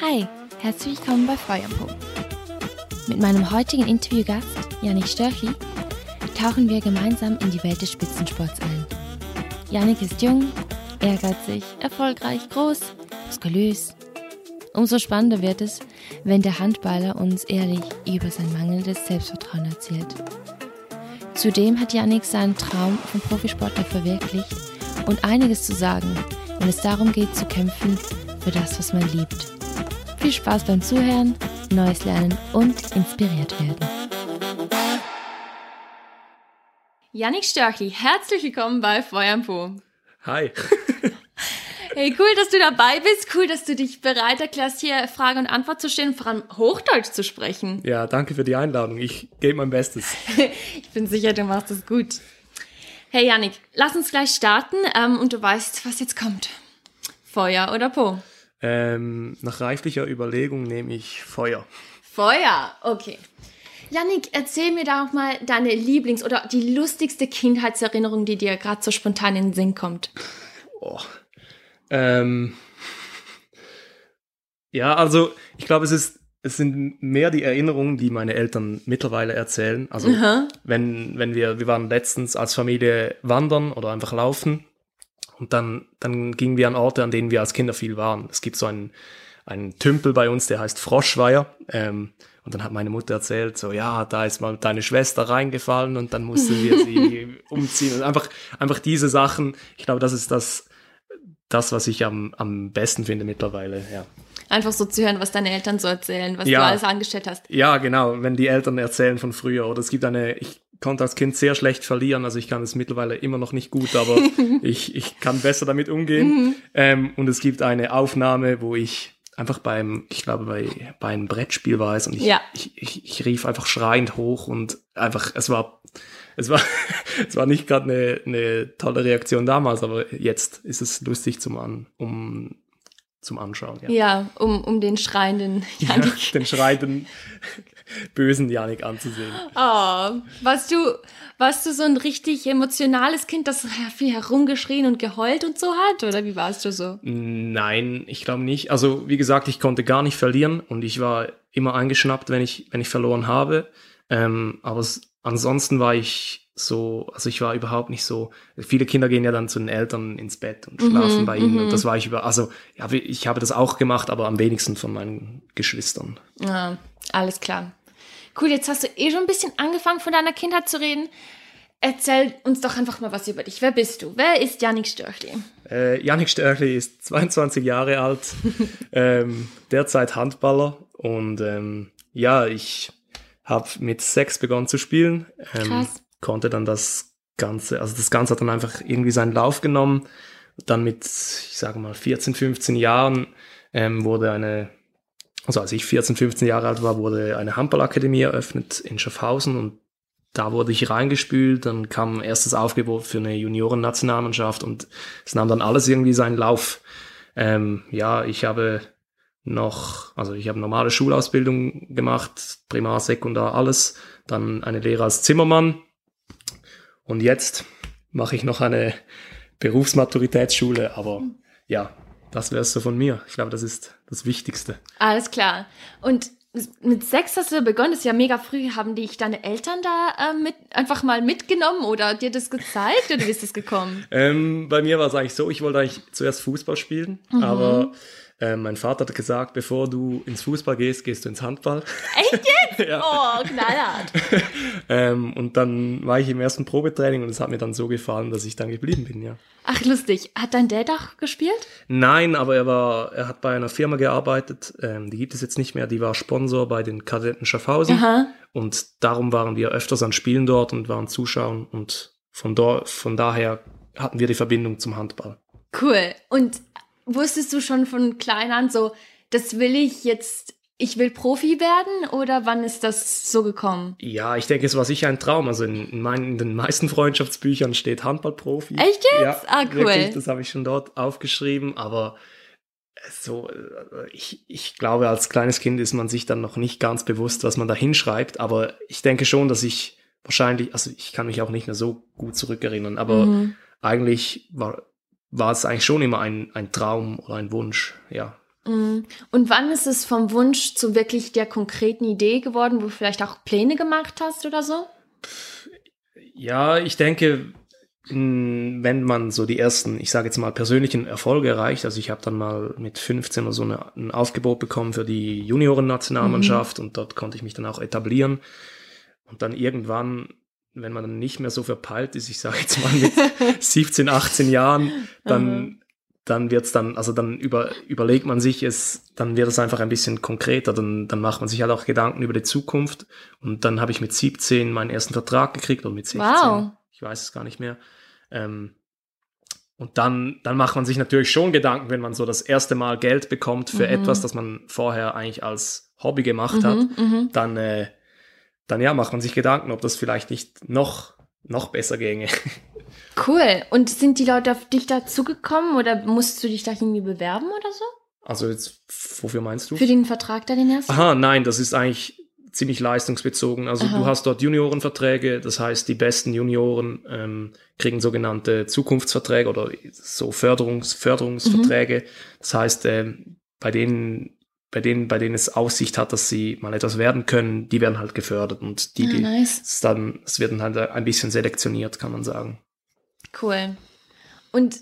Hi, herzlich willkommen bei Feuerpo. Mit meinem heutigen Interviewgast, Janik Störchli, tauchen wir gemeinsam in die Welt des Spitzensports ein. Janik ist jung, ehrgeizig, erfolgreich, groß, muskulös. Umso spannender wird es, wenn der Handballer uns ehrlich über sein mangelndes Selbstvertrauen erzählt. Zudem hat Janik seinen Traum vom Profisportler verwirklicht und einiges zu sagen, wenn es darum geht zu kämpfen für das, was man liebt. Viel Spaß beim Zuhören, Neues lernen und inspiriert werden. Janik Störchli, herzlich willkommen bei Feuer Po. Hi. Hey, cool, dass du dabei bist. Cool, dass du dich bereit erklärst, hier Frage und Antwort zu stellen, vor allem Hochdeutsch zu sprechen. Ja, danke für die Einladung. Ich gebe mein Bestes. ich bin sicher, du machst es gut. Hey, Janik, lass uns gleich starten ähm, und du weißt, was jetzt kommt. Feuer oder Po? Ähm, nach reiflicher Überlegung nehme ich Feuer. Feuer, okay. Janik, erzähl mir da auch mal deine Lieblings- oder die lustigste Kindheitserinnerung, die dir gerade so spontan in den Sinn kommt. Oh, ähm, ja, also ich glaube, es ist es sind mehr die Erinnerungen, die meine Eltern mittlerweile erzählen. Also Aha. wenn wenn wir wir waren letztens als Familie wandern oder einfach laufen und dann dann gingen wir an Orte, an denen wir als Kinder viel waren. Es gibt so einen einen Tümpel bei uns, der heißt Froschweier. Ähm, und dann hat meine Mutter erzählt, so, ja, da ist mal deine Schwester reingefallen und dann mussten wir sie umziehen. Und einfach, einfach diese Sachen, ich glaube, das ist das, das, was ich am, am besten finde mittlerweile, ja. Einfach so zu hören, was deine Eltern so erzählen, was ja. du alles angestellt hast. Ja, genau, wenn die Eltern erzählen von früher. Oder es gibt eine, ich konnte als Kind sehr schlecht verlieren, also ich kann es mittlerweile immer noch nicht gut, aber ich, ich kann besser damit umgehen. Mhm. Ähm, und es gibt eine Aufnahme, wo ich einfach beim, ich glaube, bei, bei einem Brettspiel war es und ich, ja. ich, ich, ich rief einfach schreiend hoch und einfach, es war es war, es war nicht gerade eine, eine tolle Reaktion damals, aber jetzt ist es lustig zum, An, um, zum Anschauen. Ja, ja um, um den schreienden Janik. Ja, den schreienden, bösen Janik anzusehen. Oh, warst du, warst du so ein richtig emotionales Kind, das viel herumgeschrien und geheult und so hat? Oder wie warst du so? Nein, ich glaube nicht. Also, wie gesagt, ich konnte gar nicht verlieren und ich war immer eingeschnappt, wenn ich, wenn ich verloren habe. Ähm, aber es, ansonsten war ich so, also ich war überhaupt nicht so, viele Kinder gehen ja dann zu den Eltern ins Bett und schlafen mhm, bei ihnen und mhm. das war ich über, also ja, ich habe das auch gemacht, aber am wenigsten von meinen Geschwistern. Ja, alles klar. Cool, jetzt hast du eh schon ein bisschen angefangen von deiner Kindheit zu reden. Erzähl uns doch einfach mal was über dich. Wer bist du? Wer ist Janik Störchli? Äh, Janik Störchli ist 22 Jahre alt, ähm, derzeit Handballer und ähm, ja, ich habe mit sechs begonnen zu spielen. Ähm, konnte dann das Ganze, also das Ganze hat dann einfach irgendwie seinen Lauf genommen. Dann mit, ich sage mal, 14, 15 Jahren ähm, wurde eine, also als ich 14, 15 Jahre alt war, wurde eine Handballakademie eröffnet in Schaffhausen und da wurde ich reingespült, dann kam erstes Aufgebot für eine Junioren-Nationalmannschaft und es nahm dann alles irgendwie seinen Lauf. Ähm, ja, ich habe noch, also ich habe normale Schulausbildung gemacht, Primar, Sekundar, alles, dann eine Lehre als Zimmermann. Und jetzt mache ich noch eine Berufsmaturitätsschule, aber ja, das wäre es so von mir. Ich glaube, das ist das Wichtigste. Alles klar. Und mit sechs hast du begonnen, das ist ja mega früh. Haben dich deine Eltern da äh, mit, einfach mal mitgenommen oder dir das gezeigt oder wie ist das gekommen? ähm, bei mir war es eigentlich so, ich wollte eigentlich zuerst Fußball spielen, mhm. aber äh, mein Vater hat gesagt, bevor du ins Fußball gehst, gehst du ins Handball. Echt jetzt? ja. Oh, knallhart. ähm, und dann war ich im ersten Probetraining und es hat mir dann so gefallen, dass ich dann geblieben bin, ja. Ach, lustig. Hat dein Dad auch gespielt? Nein, aber er war, er hat bei einer Firma gearbeitet, ähm, die gibt es jetzt nicht mehr, die war Sponsor bei den Kadetten Schaffhausen. Aha. Und darum waren wir öfters an Spielen dort und waren Zuschauen und von, dort, von daher hatten wir die Verbindung zum Handball. Cool. Und wusstest du schon von klein an so, das will ich jetzt, ich will Profi werden oder wann ist das so gekommen? Ja, ich denke, es war sicher ein Traum. Also in, in, meinen, in den meisten Freundschaftsbüchern steht Handballprofi. Echt jetzt? Ja, ah, cool. Wirklich, das habe ich schon dort aufgeschrieben, aber so, ich, ich glaube, als kleines Kind ist man sich dann noch nicht ganz bewusst, was man da hinschreibt, aber ich denke schon, dass ich wahrscheinlich, also ich kann mich auch nicht mehr so gut zurückerinnern, aber mhm. eigentlich war, war es eigentlich schon immer ein, ein Traum oder ein Wunsch, ja, Mhm. Und wann ist es vom Wunsch zu wirklich der konkreten Idee geworden, wo du vielleicht auch Pläne gemacht hast oder so? Ja, ich denke, wenn man so die ersten, ich sage jetzt mal, persönlichen Erfolge erreicht, also ich habe dann mal mit 15 oder so eine, ein Aufgebot bekommen für die Junioren-Nationalmannschaft mhm. und dort konnte ich mich dann auch etablieren. Und dann irgendwann, wenn man dann nicht mehr so verpeilt ist, ich sage jetzt mal mit 17, 18 Jahren, dann, dann wird's dann, also dann über, überlegt man sich es, dann wird es einfach ein bisschen konkreter, dann, dann macht man sich halt auch Gedanken über die Zukunft. Und dann habe ich mit 17 meinen ersten Vertrag gekriegt oder mit 16. Wow. Ich weiß es gar nicht mehr. Ähm, und dann, dann macht man sich natürlich schon Gedanken, wenn man so das erste Mal Geld bekommt für mhm. etwas, das man vorher eigentlich als Hobby gemacht mhm, hat, mhm. dann, äh, dann ja, macht man sich Gedanken, ob das vielleicht nicht noch, noch besser ginge. Cool. Und sind die Leute auf dich dazugekommen oder musst du dich da irgendwie bewerben oder so? Also jetzt, wofür meinst du? Für den Vertrag da den ersten? Aha, nein, das ist eigentlich ziemlich leistungsbezogen. Also Aha. du hast dort Juniorenverträge, das heißt, die besten Junioren ähm, kriegen sogenannte Zukunftsverträge oder so Förderungs Förderungsverträge. Mhm. Das heißt, äh, bei denen bei denen, bei denen es Aussicht hat, dass sie mal etwas werden können, die werden halt gefördert und die, ah, nice. die dann, es werden halt ein bisschen selektioniert, kann man sagen. Cool. Und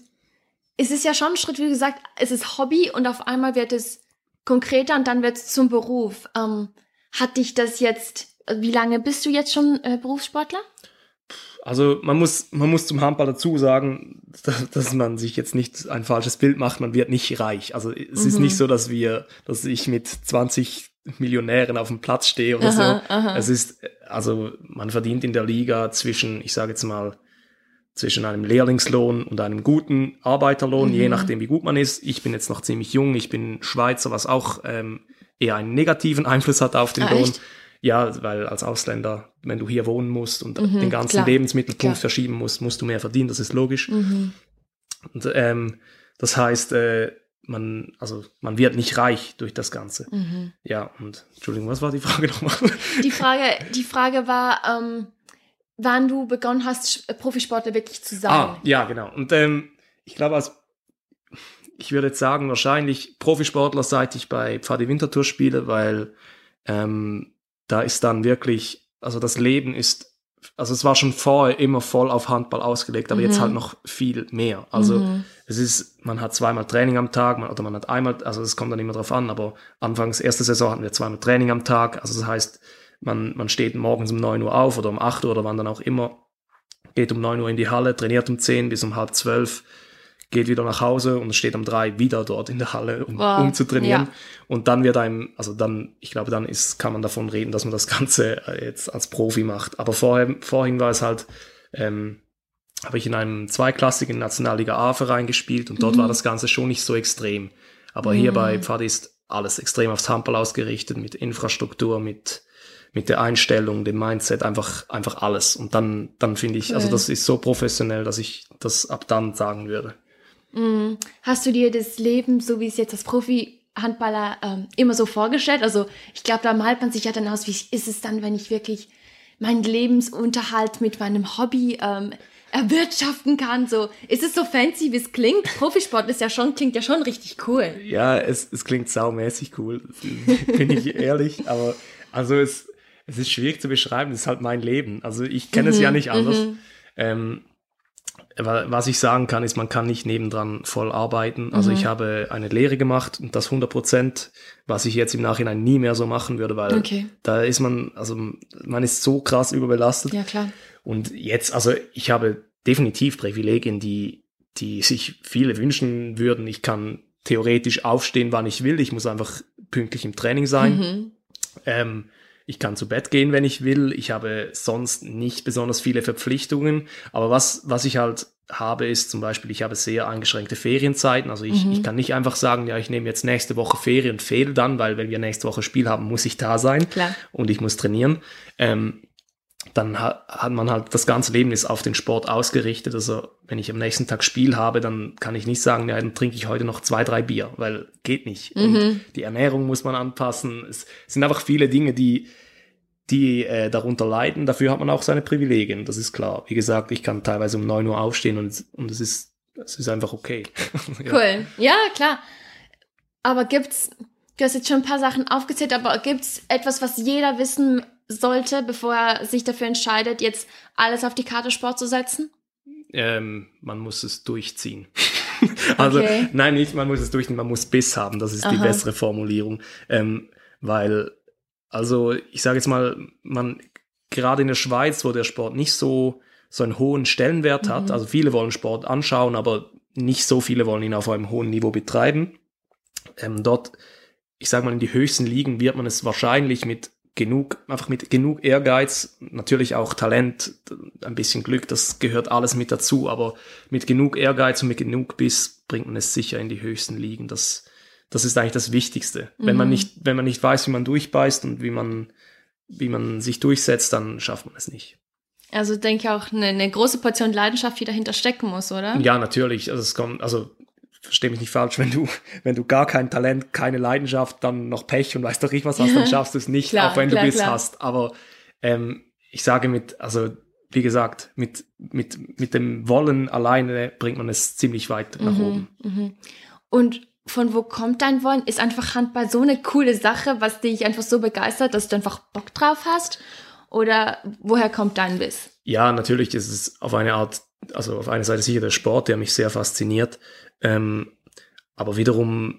es ist ja schon ein Schritt, wie gesagt, es ist Hobby und auf einmal wird es konkreter und dann wird es zum Beruf. Ähm, hat dich das jetzt, wie lange bist du jetzt schon äh, Berufssportler? Also man muss, man muss zum Handball dazu sagen, dass, dass, man sich jetzt nicht ein falsches Bild macht, man wird nicht reich. Also es mhm. ist nicht so, dass wir, dass ich mit 20 Millionären auf dem Platz stehe oder aha, so. Aha. Es ist, also man verdient in der Liga zwischen, ich sage jetzt mal, zwischen einem Lehrlingslohn und einem guten Arbeiterlohn, mhm. je nachdem wie gut man ist. Ich bin jetzt noch ziemlich jung, ich bin Schweizer, was auch ähm, eher einen negativen Einfluss hat auf den ah, Lohn. Echt? Ja, weil als Ausländer, wenn du hier wohnen musst und mhm, den ganzen klar, Lebensmittelpunkt klar. verschieben musst, musst du mehr verdienen, das ist logisch. Mhm. Und ähm, das heißt, äh, man, also man wird nicht reich durch das Ganze. Mhm. Ja, und Entschuldigung, was war die Frage nochmal? Die Frage, die Frage war, ähm, wann du begonnen hast, Profisportler wirklich zu sein. Ah, ja, genau. Und ähm, ich glaube, als ich würde jetzt sagen, wahrscheinlich Profisportler, seit ich bei Pfadi Winterthur spiele, weil ähm, da ist dann wirklich, also das Leben ist, also es war schon vorher immer voll auf Handball ausgelegt, aber mhm. jetzt halt noch viel mehr. Also mhm. es ist, man hat zweimal Training am Tag, man, oder man hat einmal, also es kommt dann immer drauf an, aber anfangs erste Saison hatten wir zweimal Training am Tag, also das heißt, man, man steht morgens um neun Uhr auf oder um acht Uhr oder wann dann auch immer, geht um neun Uhr in die Halle, trainiert um zehn bis um halb zwölf geht wieder nach Hause und steht um drei wieder dort in der Halle, um, wow. um zu trainieren. Ja. Und dann wird einem, also dann, ich glaube, dann ist, kann man davon reden, dass man das Ganze äh, jetzt als Profi macht. Aber vorher, vorhin war es halt, ähm, habe ich in einem zweiklassigen Nationalliga A-Verein gespielt und dort mhm. war das Ganze schon nicht so extrem. Aber mhm. hier bei Pfad ist alles extrem aufs Handball ausgerichtet, mit Infrastruktur, mit mit der Einstellung, dem Mindset, einfach, einfach alles. Und dann, dann finde ich, also das ist so professionell, dass ich das ab dann sagen würde. Mhm. Hast du dir das Leben, so wie es jetzt als Profi-Handballer ähm, immer so vorgestellt? Also ich glaube, da malt man sich ja dann aus, wie ist es dann, wenn ich wirklich meinen Lebensunterhalt mit meinem Hobby ähm, erwirtschaften kann. So, ist es so fancy, wie es klingt? Profisport ist ja schon, klingt ja schon richtig cool. Ja, es, es klingt saumäßig cool, bin ich ehrlich. Aber also es, es ist schwierig zu beschreiben, es ist halt mein Leben. Also ich kenne mhm, es ja nicht anders. Mhm. Ähm, was ich sagen kann, ist, man kann nicht nebendran voll arbeiten. Also mhm. ich habe eine Lehre gemacht und das 100 Prozent, was ich jetzt im Nachhinein nie mehr so machen würde, weil okay. da ist man, also man ist so krass überbelastet. Ja, klar. Und jetzt, also ich habe definitiv Privilegien, die, die sich viele wünschen würden. Ich kann theoretisch aufstehen, wann ich will. Ich muss einfach pünktlich im Training sein. Mhm. Ähm, ich kann zu Bett gehen, wenn ich will. Ich habe sonst nicht besonders viele Verpflichtungen. Aber was, was ich halt habe, ist zum Beispiel, ich habe sehr eingeschränkte Ferienzeiten. Also ich, mhm. ich kann nicht einfach sagen, ja, ich nehme jetzt nächste Woche Ferien und fehle dann, weil wenn wir nächste Woche Spiel haben, muss ich da sein. Klar. Und ich muss trainieren. Ähm, dann hat, man halt, das ganze Leben ist auf den Sport ausgerichtet. Also wenn ich am nächsten Tag Spiel habe, dann kann ich nicht sagen, ja, dann trinke ich heute noch zwei, drei Bier, weil geht nicht. Mhm. Und die Ernährung muss man anpassen. Es sind einfach viele Dinge, die, die äh, darunter leiden. Dafür hat man auch seine Privilegien, das ist klar. Wie gesagt, ich kann teilweise um neun Uhr aufstehen und, und es ist, es ist einfach okay. ja. Cool. Ja, klar. Aber gibt's, du hast jetzt schon ein paar Sachen aufgezählt, aber gibt's etwas, was jeder wissen sollte, bevor er sich dafür entscheidet, jetzt alles auf die Karte Sport zu setzen? Ähm, man muss es durchziehen. also, okay. nein, nicht, man muss es durchziehen, man muss Biss haben, das ist Aha. die bessere Formulierung. Ähm, weil, also, ich sage jetzt mal, man, gerade in der Schweiz, wo der Sport nicht so, so einen hohen Stellenwert hat, mhm. also viele wollen Sport anschauen, aber nicht so viele wollen ihn auf einem hohen Niveau betreiben. Ähm, dort, ich sage mal, in die höchsten Ligen wird man es wahrscheinlich mit genug, einfach mit genug Ehrgeiz, natürlich auch Talent, ein bisschen Glück, das gehört alles mit dazu, aber mit genug Ehrgeiz und mit genug Biss bringt man es sicher in die höchsten Ligen. Das, das ist eigentlich das Wichtigste. Mhm. Wenn man mhm. nicht, wenn man nicht weiß, wie man durchbeißt und wie man, wie man sich durchsetzt, dann schafft man es nicht. Also denke ich auch eine, eine große Portion Leidenschaft, die dahinter stecken muss, oder? Ja, natürlich. Also es kommt, also verstehe mich nicht falsch, wenn du, wenn du gar kein Talent, keine Leidenschaft, dann noch Pech und weißt doch nicht was hast, dann schaffst du es nicht, klar, auch wenn klar, du Biss klar. hast. Aber ähm, ich sage mit, also wie gesagt, mit, mit, mit dem Wollen alleine bringt man es ziemlich weit nach mhm, oben. Mhm. Und von wo kommt dein Wollen? Ist einfach Handball so eine coole Sache, was dich einfach so begeistert, dass du einfach Bock drauf hast? Oder woher kommt dein Biss? Ja, natürlich ist es auf eine Art, also auf einer Seite sicher der Sport, der mich sehr fasziniert. Ähm, aber wiederum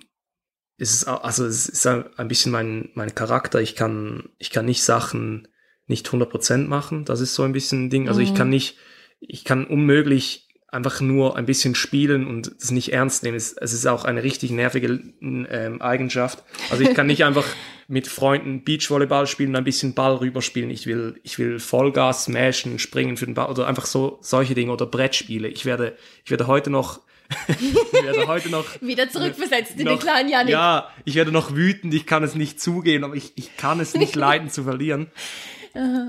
ist es, also es ist ein bisschen mein, mein Charakter. Ich kann, ich kann nicht Sachen nicht 100% machen. Das ist so ein bisschen ein Ding. Also mhm. ich kann nicht, ich kann unmöglich einfach nur ein bisschen spielen und es nicht ernst nehmen. Es, es ist auch eine richtig nervige ähm, Eigenschaft. Also ich kann nicht einfach mit Freunden Beachvolleyball spielen ein bisschen Ball rüberspielen. Ich will, ich will Vollgas smashen, springen für den Ball oder einfach so solche Dinge oder Brettspiele. Ich werde, ich werde heute noch ich werde heute noch. Wieder zurückversetzt in den kleinen Janik. Ja, ich werde noch wütend, ich kann es nicht zugehen, aber ich, ich kann es nicht leiden zu verlieren.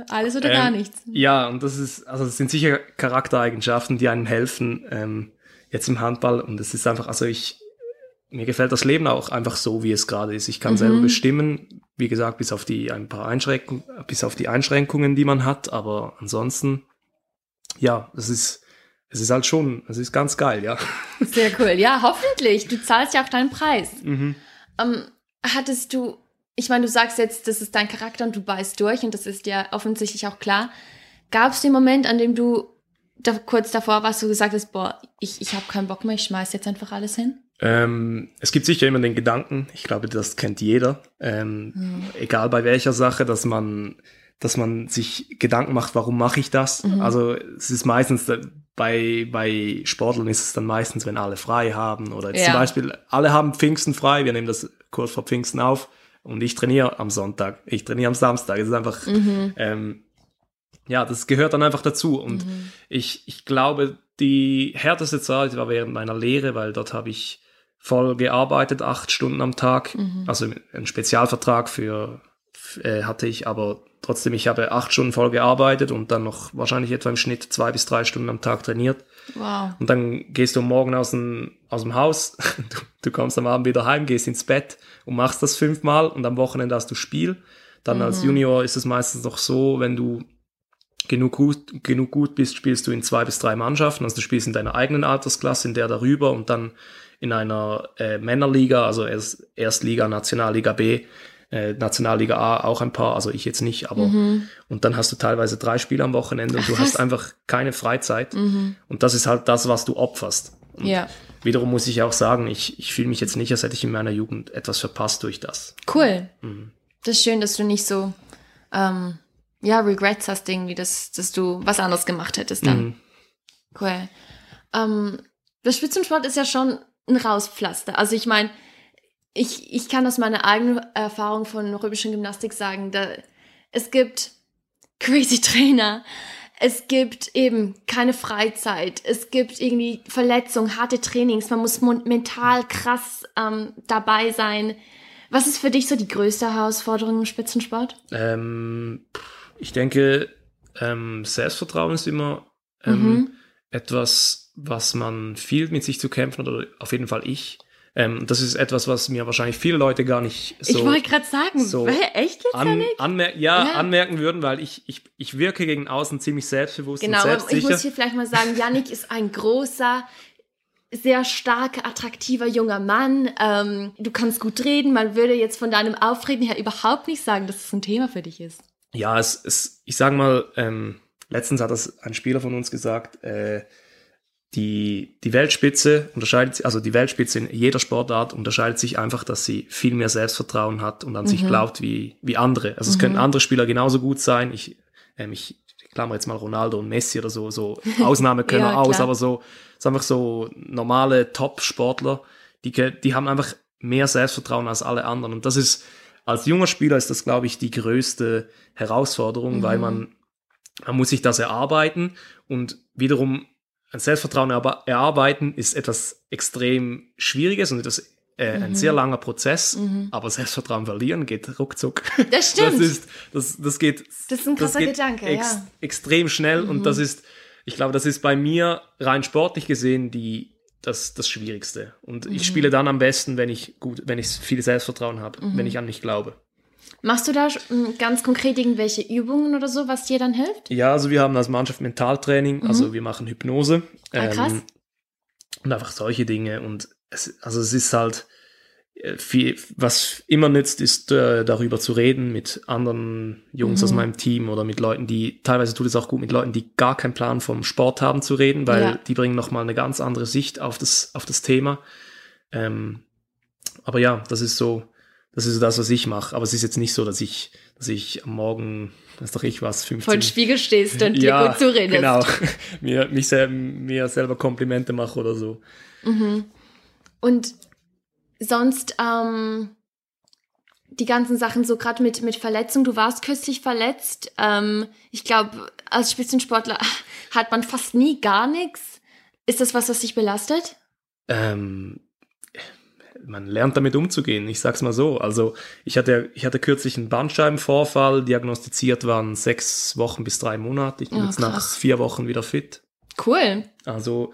Alles oder ähm, gar nichts. Ja, und das ist, also das sind sicher Charaktereigenschaften, die einem helfen, ähm, jetzt im Handball. Und es ist einfach, also ich, mir gefällt das Leben auch einfach so, wie es gerade ist. Ich kann mhm. selber bestimmen, wie gesagt, bis auf die ein paar Einschränkungen, bis auf die Einschränkungen, die man hat, aber ansonsten, ja, es ist, es ist halt schon, es ist ganz geil, ja. Sehr cool. Ja, hoffentlich. Du zahlst ja auch deinen Preis. Mhm. Ähm, hattest du, ich meine, du sagst jetzt, das ist dein Charakter und du beißt durch und das ist ja offensichtlich auch klar. Gab es den Moment, an dem du da, kurz davor warst, du gesagt hast, boah, ich, ich habe keinen Bock mehr, ich schmeiß jetzt einfach alles hin? Ähm, es gibt sicher immer den Gedanken, ich glaube, das kennt jeder, ähm, mhm. egal bei welcher Sache, dass man dass man sich Gedanken macht, warum mache ich das? Mhm. Also es ist meistens bei, bei Sportlern ist es dann meistens, wenn alle frei haben oder ja. zum Beispiel alle haben Pfingsten frei, wir nehmen das kurz vor Pfingsten auf und ich trainiere am Sonntag, ich trainiere am Samstag. Es ist einfach, mhm. ähm, ja, das gehört dann einfach dazu und mhm. ich, ich glaube, die härteste Zeit war während meiner Lehre, weil dort habe ich voll gearbeitet, acht Stunden am Tag, mhm. also einen Spezialvertrag für äh, hatte ich, aber trotzdem, ich habe acht Stunden voll gearbeitet und dann noch wahrscheinlich etwa im Schnitt zwei bis drei Stunden am Tag trainiert. Wow. Und dann gehst du morgen aus dem, aus dem Haus, du, du kommst am Abend wieder heim, gehst ins Bett und machst das fünfmal und am Wochenende hast du Spiel. Dann mhm. als Junior ist es meistens noch so, wenn du genug gut, genug gut bist, spielst du in zwei bis drei Mannschaften. Also du spielst in deiner eigenen Altersklasse, in der darüber und dann in einer äh, Männerliga, also erst, Erstliga, Nationalliga B, äh, Nationalliga A auch ein paar, also ich jetzt nicht, aber mhm. und dann hast du teilweise drei Spiele am Wochenende und du hast einfach keine Freizeit mhm. und das ist halt das, was du opferst. Und ja. Wiederum muss ich auch sagen, ich, ich fühle mich jetzt nicht, als hätte ich in meiner Jugend etwas verpasst durch das. Cool. Mhm. Das ist schön, dass du nicht so ähm, ja, Regrets hast irgendwie, dass, dass du was anderes gemacht hättest dann. Mhm. Cool. Ähm, der Spitzensport ist ja schon ein Rauspflaster. Also ich meine, ich, ich kann aus meiner eigenen Erfahrung von römischen Gymnastik sagen, da, es gibt crazy Trainer, es gibt eben keine Freizeit, es gibt irgendwie Verletzungen, harte Trainings, man muss mental krass ähm, dabei sein. Was ist für dich so die größte Herausforderung im Spitzensport? Ähm, ich denke, ähm, Selbstvertrauen ist immer ähm, mhm. etwas, was man viel mit sich zu kämpfen hat, oder auf jeden Fall ich. Ähm, das ist etwas, was mir wahrscheinlich viele Leute gar nicht so. Ich wollte gerade sagen, so echt jetzt an, anmer ja, ja, anmerken würden, weil ich, ich, ich wirke gegen außen ziemlich selbstbewusst genau, und selbstsicher. Genau, ich muss hier vielleicht mal sagen, Yannick ist ein großer, sehr starker, attraktiver junger Mann. Ähm, du kannst gut reden. Man würde jetzt von deinem Aufreden her überhaupt nicht sagen, dass es ein Thema für dich ist. Ja, es, es ich sage mal, ähm, letztens hat das ein Spieler von uns gesagt, äh, die, die Weltspitze unterscheidet sich, also die Weltspitze in jeder Sportart unterscheidet sich einfach, dass sie viel mehr Selbstvertrauen hat und an mhm. sich glaubt wie, wie andere. Also es mhm. können andere Spieler genauso gut sein. Ich, ähm, ich klammer jetzt mal Ronaldo und Messi oder so, so Ausnahmekönner ja, aus, aber so, so einfach so normale Top-Sportler, die, die haben einfach mehr Selbstvertrauen als alle anderen. Und das ist, als junger Spieler ist das, glaube ich, die größte Herausforderung, mhm. weil man, man muss sich das erarbeiten und wiederum ein Selbstvertrauen erarbeiten ist etwas extrem Schwieriges und etwas, äh, mhm. ein sehr langer Prozess, mhm. aber Selbstvertrauen verlieren geht ruckzuck. Das stimmt. Das, ist, das, das geht, das ist ein krasser Gedanke, ex, ja. extrem schnell mhm. und das ist, ich glaube, das ist bei mir rein sportlich gesehen die, das, das Schwierigste. Und ich mhm. spiele dann am besten, wenn ich gut, wenn ich viel Selbstvertrauen habe, wenn mhm. ich an mich glaube. Machst du da ganz konkret irgendwelche Übungen oder so, was dir dann hilft? Ja, also wir haben als Mannschaft Mentaltraining, mhm. also wir machen Hypnose. Ah, krass. Ähm, und einfach solche Dinge. Und es, also es ist halt, äh, viel, was immer nützt, ist äh, darüber zu reden mit anderen Jungs mhm. aus meinem Team oder mit Leuten, die, teilweise tut es auch gut, mit Leuten, die gar keinen Plan vom Sport haben zu reden, weil ja. die bringen nochmal eine ganz andere Sicht auf das, auf das Thema. Ähm, aber ja, das ist so, das ist so das, was ich mache. Aber es ist jetzt nicht so, dass ich, dass ich am Morgen, weiß doch ich was, 15... Vor den Spiegel stehst und ja, dir gut zuredest. genau. mir, mich mir selber Komplimente mache oder so. Mhm. Und sonst, ähm, die ganzen Sachen, so gerade mit, mit Verletzung, du warst kürzlich verletzt. Ähm, ich glaube, als Spitzensportler hat man fast nie gar nichts. Ist das was, was dich belastet? Ähm, man lernt damit umzugehen, ich sag's mal so. Also ich hatte, ich hatte kürzlich einen Bandscheibenvorfall, diagnostiziert waren sechs Wochen bis drei Monate. Ich bin oh, jetzt nach vier Wochen wieder fit. Cool. Also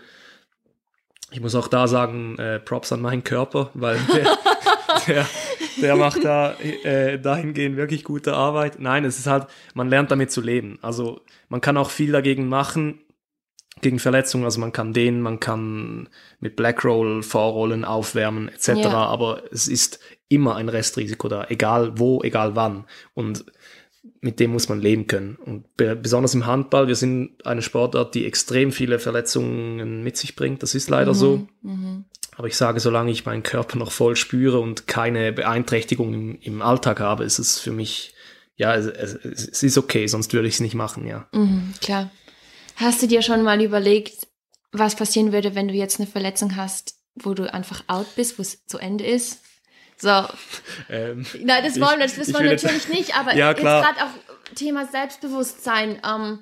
ich muss auch da sagen, äh, Props an meinen Körper, weil der, der, der macht da äh, dahingehend wirklich gute Arbeit. Nein, es ist halt, man lernt damit zu leben. Also man kann auch viel dagegen machen, gegen Verletzungen. Also man kann dehnen, man kann mit Blackroll Vorrollen aufwärmen etc. Ja. Aber es ist immer ein Restrisiko da, egal wo, egal wann. Und mit dem muss man leben können. Und besonders im Handball, wir sind eine Sportart, die extrem viele Verletzungen mit sich bringt. Das ist leider mhm, so. Mhm. Aber ich sage, solange ich meinen Körper noch voll spüre und keine Beeinträchtigung im, im Alltag habe, ist es für mich, ja, es, es ist okay, sonst würde ich es nicht machen, ja. Mhm, klar. Hast du dir schon mal überlegt, was passieren würde, wenn du jetzt eine Verletzung hast, wo du einfach out bist, wo es zu Ende ist? So. Ähm, Nein, das wollen wir, das wissen wir natürlich nicht, aber ja, jetzt gerade auch Thema Selbstbewusstsein. Ähm,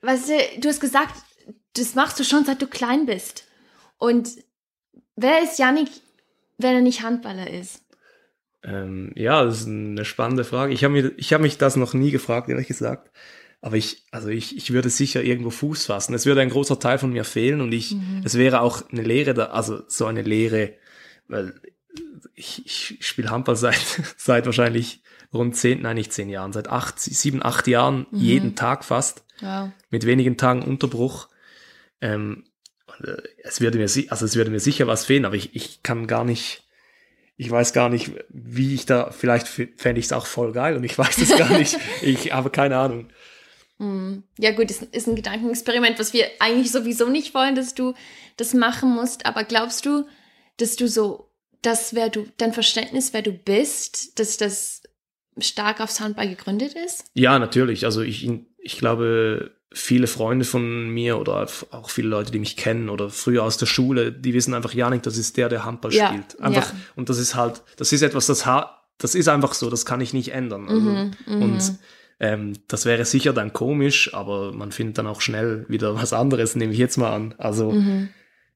weißt du, du hast gesagt, das machst du schon seit du klein bist. Und wer ist Yannick, wenn er nicht Handballer ist? Ähm, ja, das ist eine spannende Frage. Ich habe hab mich das noch nie gefragt, ehrlich gesagt. Aber ich, also ich, ich würde sicher irgendwo Fuß fassen. Es würde ein großer Teil von mir fehlen und ich, mhm. es wäre auch eine Lehre da, also so eine Lehre, weil ich, ich spiele Handball seit, seit wahrscheinlich rund zehn, nein, nicht zehn Jahren, seit acht, sieben, acht Jahren, mhm. jeden Tag fast, wow. mit wenigen Tagen Unterbruch. Ähm, äh, es würde mir, also es würde mir sicher was fehlen, aber ich, ich kann gar nicht, ich weiß gar nicht, wie ich da, vielleicht fände ich es auch voll geil und ich weiß es gar nicht. Ich habe keine Ahnung. Hm. Ja gut, das ist ein Gedankenexperiment, was wir eigentlich sowieso nicht wollen, dass du das machen musst. Aber glaubst du, dass du so, dass wer du, dein Verständnis, wer du bist, dass das stark auf Soundball gegründet ist? Ja, natürlich. Also ich, ich glaube, viele Freunde von mir oder auch viele Leute, die mich kennen oder früher aus der Schule, die wissen einfach, Janik, das ist der, der Handball ja, spielt. Einfach, ja. und das ist halt, das ist etwas, das, das ist einfach so, das kann ich nicht ändern. Also, mhm, mhm. und ähm, das wäre sicher dann komisch, aber man findet dann auch schnell wieder was anderes, nehme ich jetzt mal an. Also mhm.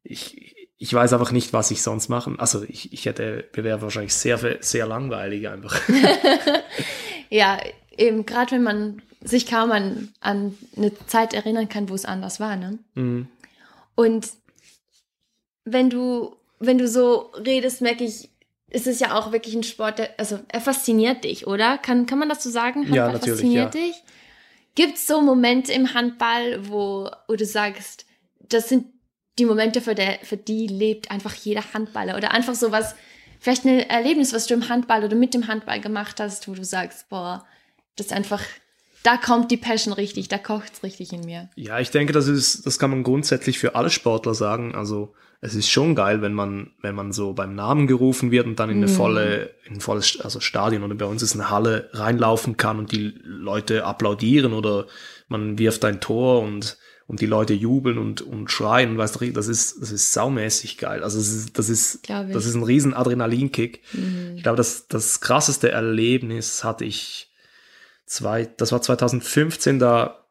ich, ich weiß einfach nicht, was ich sonst machen. Also ich, ich hätte Bewerber wahrscheinlich sehr, sehr langweilig einfach. ja, eben gerade wenn man sich kaum an, an eine Zeit erinnern kann, wo es anders war, ne? Mhm. Und wenn du, wenn du so redest, merke ich, ist es ja auch wirklich ein Sport, der, also er fasziniert dich, oder? Kann, kann man das so sagen? Handball ja, natürlich, fasziniert ja. dich? Gibt es so Momente im Handball, wo, wo du sagst, das sind die Momente, für, der, für die lebt einfach jeder Handballer oder einfach so was, vielleicht ein Erlebnis, was du im Handball oder mit dem Handball gemacht hast, wo du sagst, boah, das ist einfach, da kommt die Passion richtig, da kocht es richtig in mir. Ja, ich denke, das ist, das kann man grundsätzlich für alle Sportler sagen. Also es ist schon geil, wenn man, wenn man so beim Namen gerufen wird und dann in eine mhm. volle, in ein volles, also Stadion oder bei uns ist eine Halle reinlaufen kann und die Leute applaudieren oder man wirft ein Tor und und die Leute jubeln und, und schreien und weißt du, das ist, das ist saumäßig geil. Also das ist, das ist, das ist ein riesen Adrenalinkick. Mhm. Ich glaube, das, das krasseste Erlebnis hatte ich zwei, das war 2015, da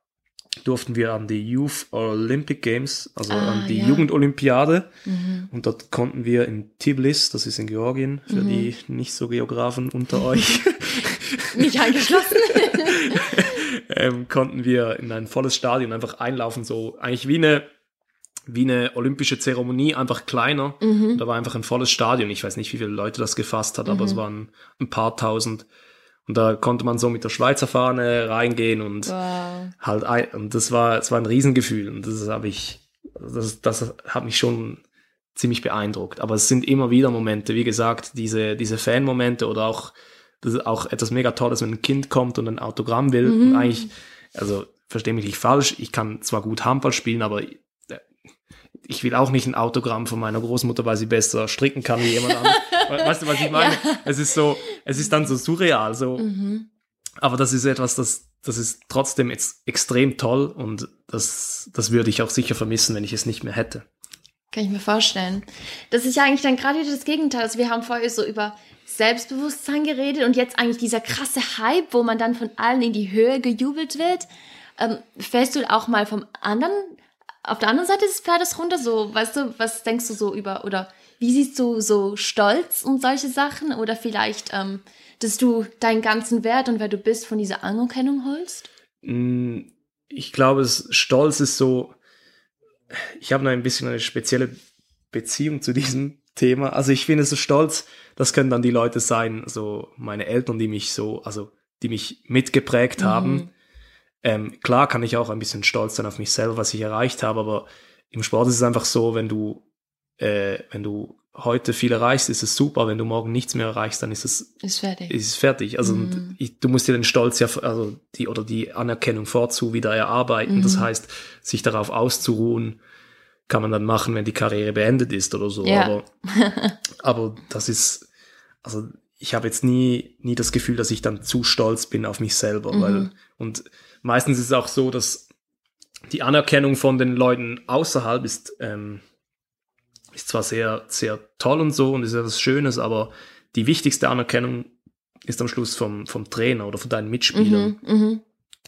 durften wir an die Youth Olympic Games, also ah, an die ja. Jugendolympiade. Mhm. Und dort konnten wir in Tbilisi, das ist in Georgien, für mhm. die nicht so Geografen unter euch. nicht eingeschlossen. ähm, konnten wir in ein volles Stadion einfach einlaufen, so eigentlich wie eine wie eine olympische Zeremonie, einfach kleiner. Mhm. Da war einfach ein volles Stadion. Ich weiß nicht, wie viele Leute das gefasst hat, aber es mhm. waren ein paar tausend. Und da konnte man so mit der Schweizer Fahne reingehen und wow. halt ein, und das war, es war ein Riesengefühl. Und das habe ich, das, das hat mich schon ziemlich beeindruckt. Aber es sind immer wieder Momente, wie gesagt, diese, diese Fan-Momente oder auch das ist auch etwas mega Tolles, wenn ein Kind kommt und ein Autogramm will. Mhm. Und eigentlich, also verstehe mich nicht falsch, ich kann zwar gut Handball spielen, aber ich will auch nicht ein Autogramm von meiner Großmutter, weil sie besser stricken kann wie jemand anderes. weißt du, was ich meine? Ja. Es ist so, es ist dann so surreal, so. Mhm. Aber das ist etwas, das, das ist trotzdem jetzt extrem toll und das, das würde ich auch sicher vermissen, wenn ich es nicht mehr hätte. Kann ich mir vorstellen. Das ist ja eigentlich dann gerade das Gegenteil. Also wir haben vorher so über Selbstbewusstsein geredet und jetzt eigentlich dieser krasse Hype, wo man dann von allen in die Höhe gejubelt wird. Ähm, fällst du auch mal vom anderen, auf der anderen Seite des Pferdes runter, so, weißt du, was denkst du so über, oder wie siehst du so Stolz und solche Sachen oder vielleicht, ähm, dass du deinen ganzen Wert und wer du bist von dieser Anerkennung holst? Mm, ich glaube, Stolz ist so, ich habe ein bisschen eine spezielle Beziehung zu diesem Thema. Also ich finde so stolz, das können dann die Leute sein, so meine Eltern, die mich so, also die mich mitgeprägt mhm. haben. Ähm, klar kann ich auch ein bisschen stolz sein auf mich selber, was ich erreicht habe, aber im Sport ist es einfach so, wenn du, äh, wenn du heute viel erreichst, ist es super. Wenn du morgen nichts mehr erreichst, dann ist es ist fertig. Ist fertig. Also mhm. ich, du musst dir den Stolz ja, also die oder die Anerkennung vorzu wieder erarbeiten. Mhm. Das heißt, sich darauf auszuruhen, kann man dann machen, wenn die Karriere beendet ist oder so. Ja. Aber, aber das ist, also ich habe jetzt nie, nie das Gefühl, dass ich dann zu stolz bin auf mich selber. Mhm. Weil, und meistens ist es auch so, dass die Anerkennung von den Leuten außerhalb ist, ähm, ist zwar sehr, sehr toll und so und ist etwas Schönes, aber die wichtigste Anerkennung ist am Schluss vom, vom Trainer oder von deinen Mitspielern. Mhm, mh.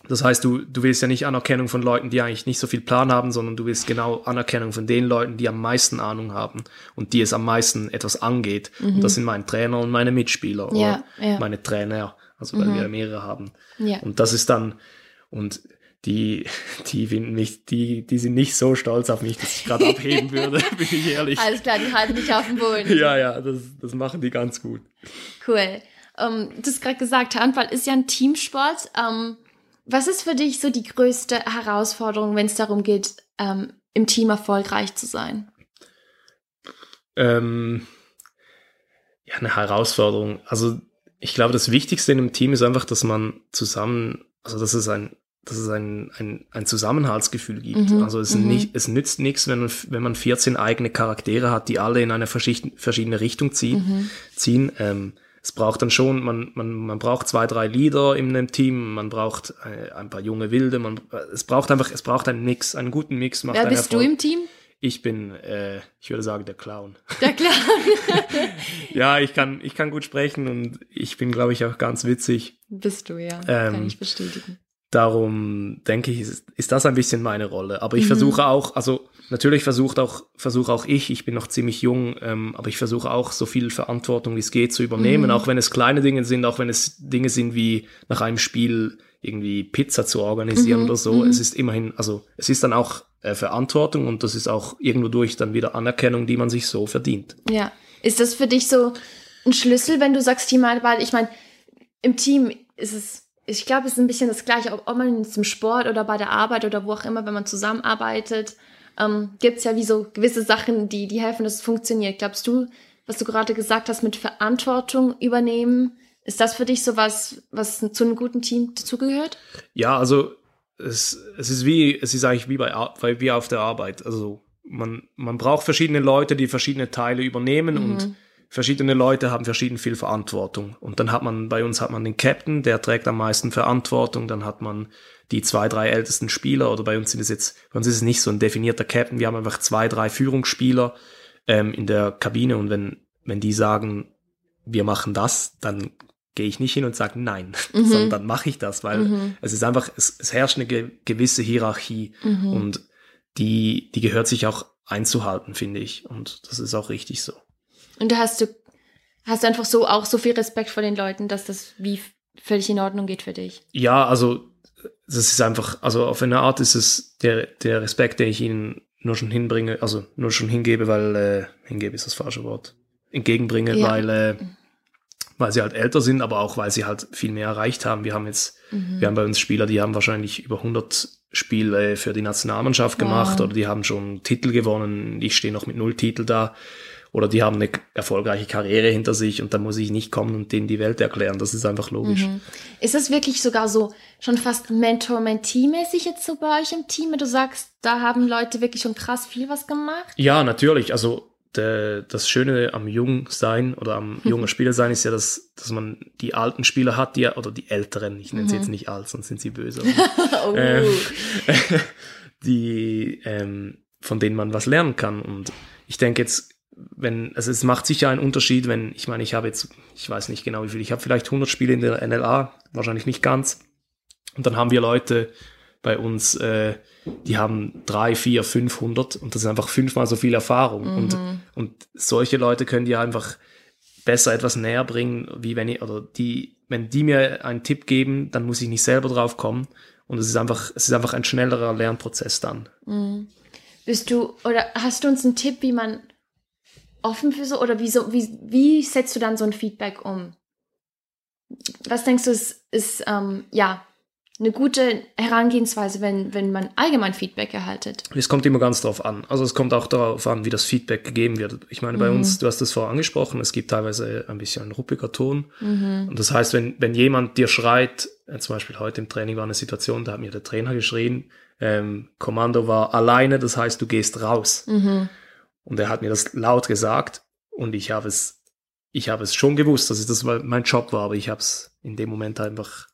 Das heißt, du, du willst ja nicht Anerkennung von Leuten, die eigentlich nicht so viel Plan haben, sondern du willst genau Anerkennung von den Leuten, die am meisten Ahnung haben und die es am meisten etwas angeht. Mhm. Und das sind meine Trainer und meine Mitspieler ja, oder ja. meine Trainer, also weil mhm. wir mehrere haben. Ja. Und das ist dann, und die, die finden mich, die, die sind nicht so stolz auf mich, dass ich gerade abheben würde, bin ich ehrlich. Alles klar, die halten dich auf dem Boden. Ja, ja, das, das machen die ganz gut. Cool. Um, ähm, du hast gerade gesagt, Handball ist ja ein Teamsport. Um, ähm, was ist für dich so die größte Herausforderung, wenn es darum geht, ähm, im Team erfolgreich zu sein? Ähm, ja, eine Herausforderung. Also ich glaube, das Wichtigste in einem Team ist einfach, dass man zusammen, also dass es ein, dass es ein, ein, ein Zusammenhaltsgefühl gibt. Mhm, also es, mhm. nicht, es nützt nichts, wenn man, wenn man 14 eigene Charaktere hat, die alle in eine verschiedene Richtung ziehen. Mhm. ziehen ähm, es braucht dann schon, man, man, man braucht zwei, drei Leader in einem Team, man braucht äh, ein paar junge Wilde, man, es braucht einfach, es braucht einen Mix, einen guten Mix. Wer bist Erfolg. du im Team? Ich bin, äh, ich würde sagen, der Clown. Der Clown. ja, ich kann, ich kann gut sprechen und ich bin, glaube ich, auch ganz witzig. Bist du, ja. Ähm, kann ich bestätigen. Darum denke ich, ist, ist das ein bisschen meine Rolle. Aber ich mhm. versuche auch, also natürlich versucht auch, versuche auch ich, ich bin noch ziemlich jung, ähm, aber ich versuche auch so viel Verantwortung wie es geht zu übernehmen, mhm. auch wenn es kleine Dinge sind, auch wenn es Dinge sind wie nach einem Spiel irgendwie Pizza zu organisieren mhm. oder so. Mhm. Es ist immerhin, also es ist dann auch äh, Verantwortung und das ist auch irgendwo durch dann wieder Anerkennung, die man sich so verdient. Ja. Ist das für dich so ein Schlüssel, wenn du sagst Teamarbeit? Ich meine, im Team ist es ich glaube, es ist ein bisschen das Gleiche, ob, ob man jetzt im Sport oder bei der Arbeit oder wo auch immer, wenn man zusammenarbeitet. ähm, gibt es ja wie so gewisse Sachen, die, die helfen, dass es funktioniert. Glaubst du, was du gerade gesagt hast mit Verantwortung übernehmen, ist das für dich so was, was zu einem guten Team dazugehört? Ja, also es, es ist wie, es ist eigentlich wie bei, wie auf der Arbeit. Also man, man braucht verschiedene Leute, die verschiedene Teile übernehmen mhm. und verschiedene Leute haben verschieden viel Verantwortung. Und dann hat man, bei uns hat man den Captain, der trägt am meisten Verantwortung, dann hat man die zwei, drei ältesten Spieler, oder bei uns sind es jetzt, bei uns ist es nicht so ein definierter Captain, wir haben einfach zwei, drei Führungsspieler ähm, in der Kabine und wenn, wenn die sagen, wir machen das, dann gehe ich nicht hin und sage nein, mhm. sondern dann mache ich das, weil mhm. es ist einfach, es, es herrscht eine ge gewisse Hierarchie mhm. und die, die gehört sich auch einzuhalten, finde ich. Und das ist auch richtig so. Und da hast du, hast du einfach so auch so viel Respekt vor den Leuten, dass das wie völlig in Ordnung geht für dich. Ja, also das ist einfach, also auf eine Art ist es der, der Respekt, den ich ihnen nur schon hinbringe, also nur schon hingebe, weil äh, hingebe ist das falsche Wort, entgegenbringe, ja. weil äh, weil sie halt älter sind, aber auch weil sie halt viel mehr erreicht haben. Wir haben jetzt, mhm. wir haben bei uns Spieler, die haben wahrscheinlich über 100 Spiele für die Nationalmannschaft gemacht wow. oder die haben schon Titel gewonnen. Ich stehe noch mit null Titel da oder die haben eine erfolgreiche Karriere hinter sich und da muss ich nicht kommen und denen die Welt erklären. Das ist einfach logisch. Mhm. Ist das wirklich sogar so schon fast Mentor-Mentee-mäßig jetzt so bei euch im Team, wenn du sagst, da haben Leute wirklich schon krass viel was gemacht? Ja, natürlich. Also der, das Schöne am Jungsein oder am jungen Spieler sein ist ja, dass, dass man die alten Spieler hat, die oder die älteren, ich nenne sie mhm. jetzt nicht alt, sonst sind sie böse. oh. ähm, die, ähm, von denen man was lernen kann. Und ich denke jetzt, wenn, also es macht sicher einen Unterschied, wenn, ich meine, ich habe jetzt, ich weiß nicht genau wie viel, ich habe vielleicht 100 Spiele in der NLA, wahrscheinlich nicht ganz. Und dann haben wir Leute bei uns, äh, die haben drei, vier, 500 und das ist einfach fünfmal so viel Erfahrung. Mhm. Und, und solche Leute können dir einfach besser etwas näher bringen, wie wenn ich, oder die, wenn die mir einen Tipp geben, dann muss ich nicht selber drauf kommen. Und es ist einfach, es ist einfach ein schnellerer Lernprozess dann. Mhm. Bist du, oder hast du uns einen Tipp, wie man offen für so, oder wie, so, wie, wie setzt du dann so ein Feedback um? Was denkst du, ist, ist ähm, ja, eine gute Herangehensweise, wenn, wenn man allgemein Feedback erhaltet? Es kommt immer ganz darauf an. Also es kommt auch darauf an, wie das Feedback gegeben wird. Ich meine, bei mhm. uns, du hast das vorher angesprochen, es gibt teilweise ein bisschen ein ruppiger Ton. Mhm. Und das heißt, wenn, wenn jemand dir schreit, äh, zum Beispiel heute im Training war eine Situation, da hat mir der Trainer geschrien, ähm, Kommando war alleine, das heißt, du gehst raus. Mhm. Und er hat mir das laut gesagt und ich habe es, ich habe es schon gewusst, dass es das mein Job war, aber ich habe es in dem Moment einfach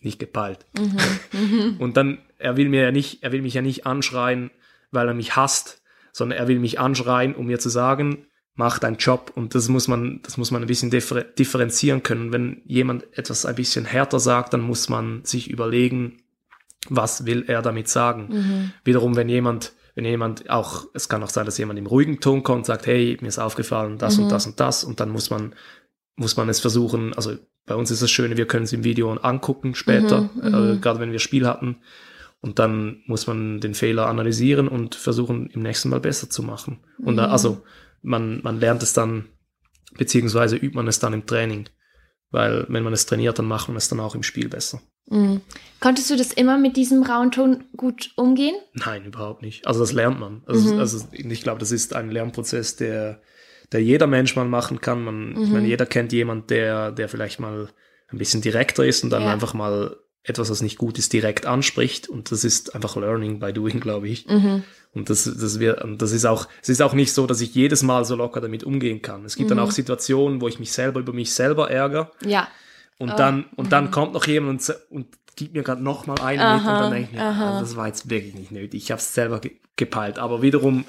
nicht gepeilt. Mhm. Mhm. Und dann, er will mir ja nicht, er will mich ja nicht anschreien, weil er mich hasst, sondern er will mich anschreien, um mir zu sagen, mach deinen Job. Und das muss man, das muss man ein bisschen differ differenzieren können. Wenn jemand etwas ein bisschen härter sagt, dann muss man sich überlegen, was will er damit sagen. Mhm. Wiederum, wenn jemand wenn jemand auch, es kann auch sein, dass jemand im ruhigen Ton kommt und sagt, hey, mir ist aufgefallen, das mhm. und das und das, und dann muss man, muss man es versuchen, also bei uns ist das Schöne, wir können es im Video angucken später, mhm, mhm. äh, gerade wenn wir Spiel hatten. Und dann muss man den Fehler analysieren und versuchen, im nächsten Mal besser zu machen. Und da, mhm. also man, man lernt es dann, beziehungsweise übt man es dann im Training. Weil wenn man es trainiert, dann macht man es dann auch im Spiel besser. Mhm. Konntest du das immer mit diesem rauen Ton gut umgehen? Nein, überhaupt nicht. Also das lernt man. Also, mhm. also ich glaube, das ist ein Lernprozess, der, der jeder Mensch mal machen kann. Man, mhm. Ich meine, jeder kennt jemand, der, der vielleicht mal ein bisschen direkter ist und dann ja. einfach mal etwas, was nicht gut ist, direkt anspricht. Und das ist einfach Learning by Doing, glaube ich. Mhm. Und das, das, wir, das ist auch, es ist auch nicht so, dass ich jedes Mal so locker damit umgehen kann. Es gibt dann mhm. auch Situationen, wo ich mich selber über mich selber ärgere. Ja. Und oh. dann, und dann mhm. kommt noch jemand und, und gibt mir gerade noch mal eine aha, mit und dann denke ich mir, also das war jetzt wirklich nicht nötig. Ich habe es selber ge gepeilt. Aber wiederum,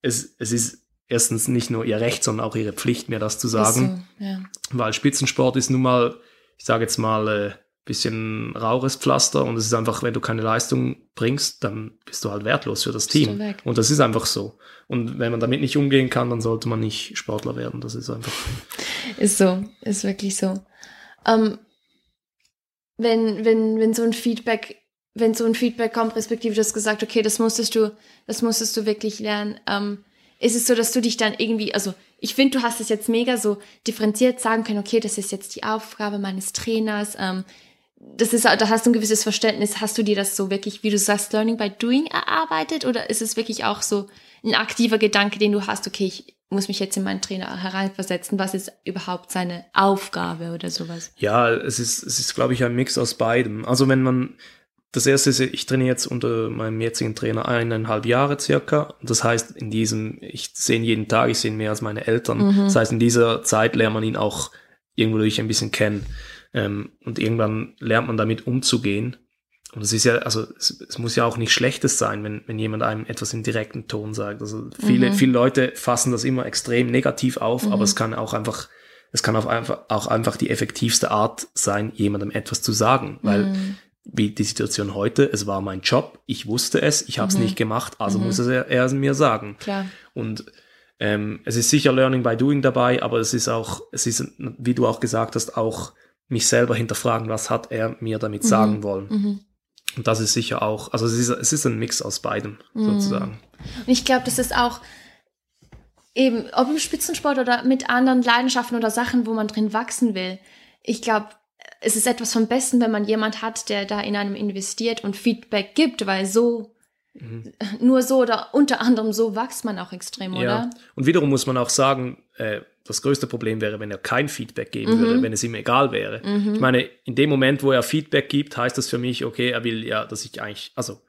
es, es ist erstens nicht nur ihr Recht, sondern auch ihre Pflicht, mir das zu sagen. So, ja. Weil Spitzensport ist nun mal, ich sage jetzt mal, äh, bisschen rauches Pflaster und es ist einfach, wenn du keine Leistung bringst, dann bist du halt wertlos für das Team. Und das ist einfach so. Und wenn man damit nicht umgehen kann, dann sollte man nicht Sportler werden. Das ist einfach. Ist so, ist wirklich so. Ähm, wenn, wenn, wenn so ein Feedback, wenn so ein Feedback kommt, respektive du hast gesagt, okay, das musstest du, das musstest du wirklich lernen, ähm, ist es so, dass du dich dann irgendwie, also ich finde, du hast es jetzt mega so differenziert sagen können, okay, das ist jetzt die Aufgabe meines Trainers, ähm, das ist, da hast du ein gewisses Verständnis. Hast du dir das so wirklich, wie du sagst, Learning by Doing erarbeitet? Oder ist es wirklich auch so ein aktiver Gedanke, den du hast, okay, ich muss mich jetzt in meinen Trainer hereinversetzen, was ist überhaupt seine Aufgabe oder sowas? Ja, es ist, es ist, glaube ich, ein Mix aus beidem. Also wenn man, das erste ist, ich trainiere jetzt unter meinem jetzigen Trainer eineinhalb Jahre circa. Das heißt, in diesem, ich sehe ihn jeden Tag, ich sehe ihn mehr als meine Eltern. Mhm. Das heißt, in dieser Zeit lernt man ihn auch irgendwo durch ein bisschen kennen. Ähm, und irgendwann lernt man damit umzugehen. Und es ist ja, also es, es, muss ja auch nicht Schlechtes sein, wenn, wenn jemand einem etwas im direkten Ton sagt. Also viele, mhm. viele Leute fassen das immer extrem negativ auf, mhm. aber es kann auch einfach, es kann auch einfach, auch einfach die effektivste Art sein, jemandem etwas zu sagen. Weil mhm. wie die Situation heute, es war mein Job, ich wusste es, ich habe es mhm. nicht gemacht, also mhm. muss es er, er mir sagen. Klar. Und ähm, es ist sicher Learning by Doing dabei, aber es ist auch, es ist, wie du auch gesagt hast, auch mich selber hinterfragen, was hat er mir damit sagen mhm. wollen. Und das ist sicher auch, also es ist, es ist ein Mix aus beidem mhm. sozusagen. Und ich glaube, das ist auch eben, ob im Spitzensport oder mit anderen Leidenschaften oder Sachen, wo man drin wachsen will. Ich glaube, es ist etwas vom Besten, wenn man jemand hat, der da in einem investiert und Feedback gibt, weil so Mhm. Nur so oder unter anderem so wächst man auch extrem, oder? Ja. Und wiederum muss man auch sagen, äh, das größte Problem wäre, wenn er kein Feedback geben mhm. würde, wenn es ihm egal wäre. Mhm. Ich meine, in dem Moment, wo er Feedback gibt, heißt das für mich, okay, er will ja, dass ich eigentlich, also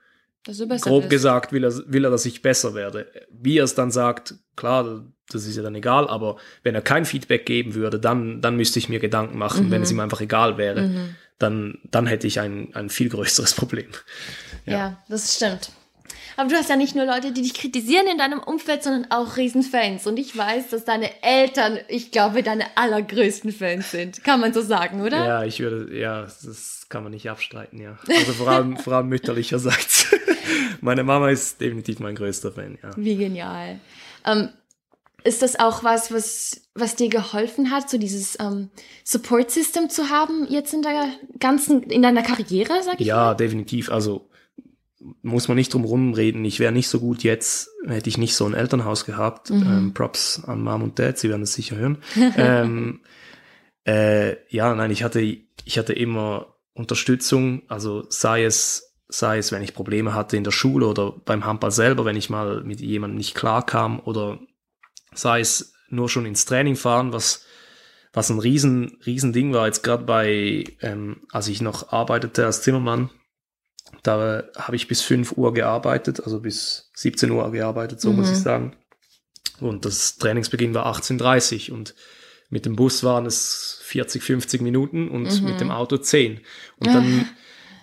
grob bist. gesagt, will er, will er, dass ich besser werde. Wie er es dann sagt, klar, das ist ja dann egal, aber wenn er kein Feedback geben würde, dann, dann müsste ich mir Gedanken machen, mhm. wenn es ihm einfach egal wäre. Mhm. Dann, dann hätte ich ein, ein viel größeres Problem. Ja, ja das stimmt. Aber du hast ja nicht nur Leute, die dich kritisieren in deinem Umfeld, sondern auch Riesenfans. Und ich weiß, dass deine Eltern, ich glaube, deine allergrößten Fans sind. Kann man so sagen, oder? Ja, ich würde, ja, das kann man nicht abstreiten, ja. Also vor allem, vor allem mütterlicherseits. Meine Mama ist definitiv mein größter Fan, ja. Wie genial. Ähm, ist das auch was, was, was dir geholfen hat, so dieses ähm, Support System zu haben jetzt in der ganzen, in deiner Karriere, sag ich Ja, mal? definitiv. Also muss man nicht drum rumreden. Ich wäre nicht so gut jetzt, hätte ich nicht so ein Elternhaus gehabt. Mhm. Ähm, Props an Mom und Dad, sie werden es sicher hören. ähm, äh, ja, nein, ich hatte, ich hatte immer Unterstützung, also sei es, sei es, wenn ich Probleme hatte in der Schule oder beim Handball selber, wenn ich mal mit jemandem nicht klar kam oder sei es nur schon ins Training fahren, was was ein riesen riesen Ding war jetzt gerade bei ähm, als ich noch arbeitete als Zimmermann da habe ich bis 5 Uhr gearbeitet, also bis 17 Uhr gearbeitet, so mhm. muss ich sagen. Und das Trainingsbeginn war 18.30 und mit dem Bus waren es 40, 50 Minuten und mhm. mit dem Auto 10. Und dann,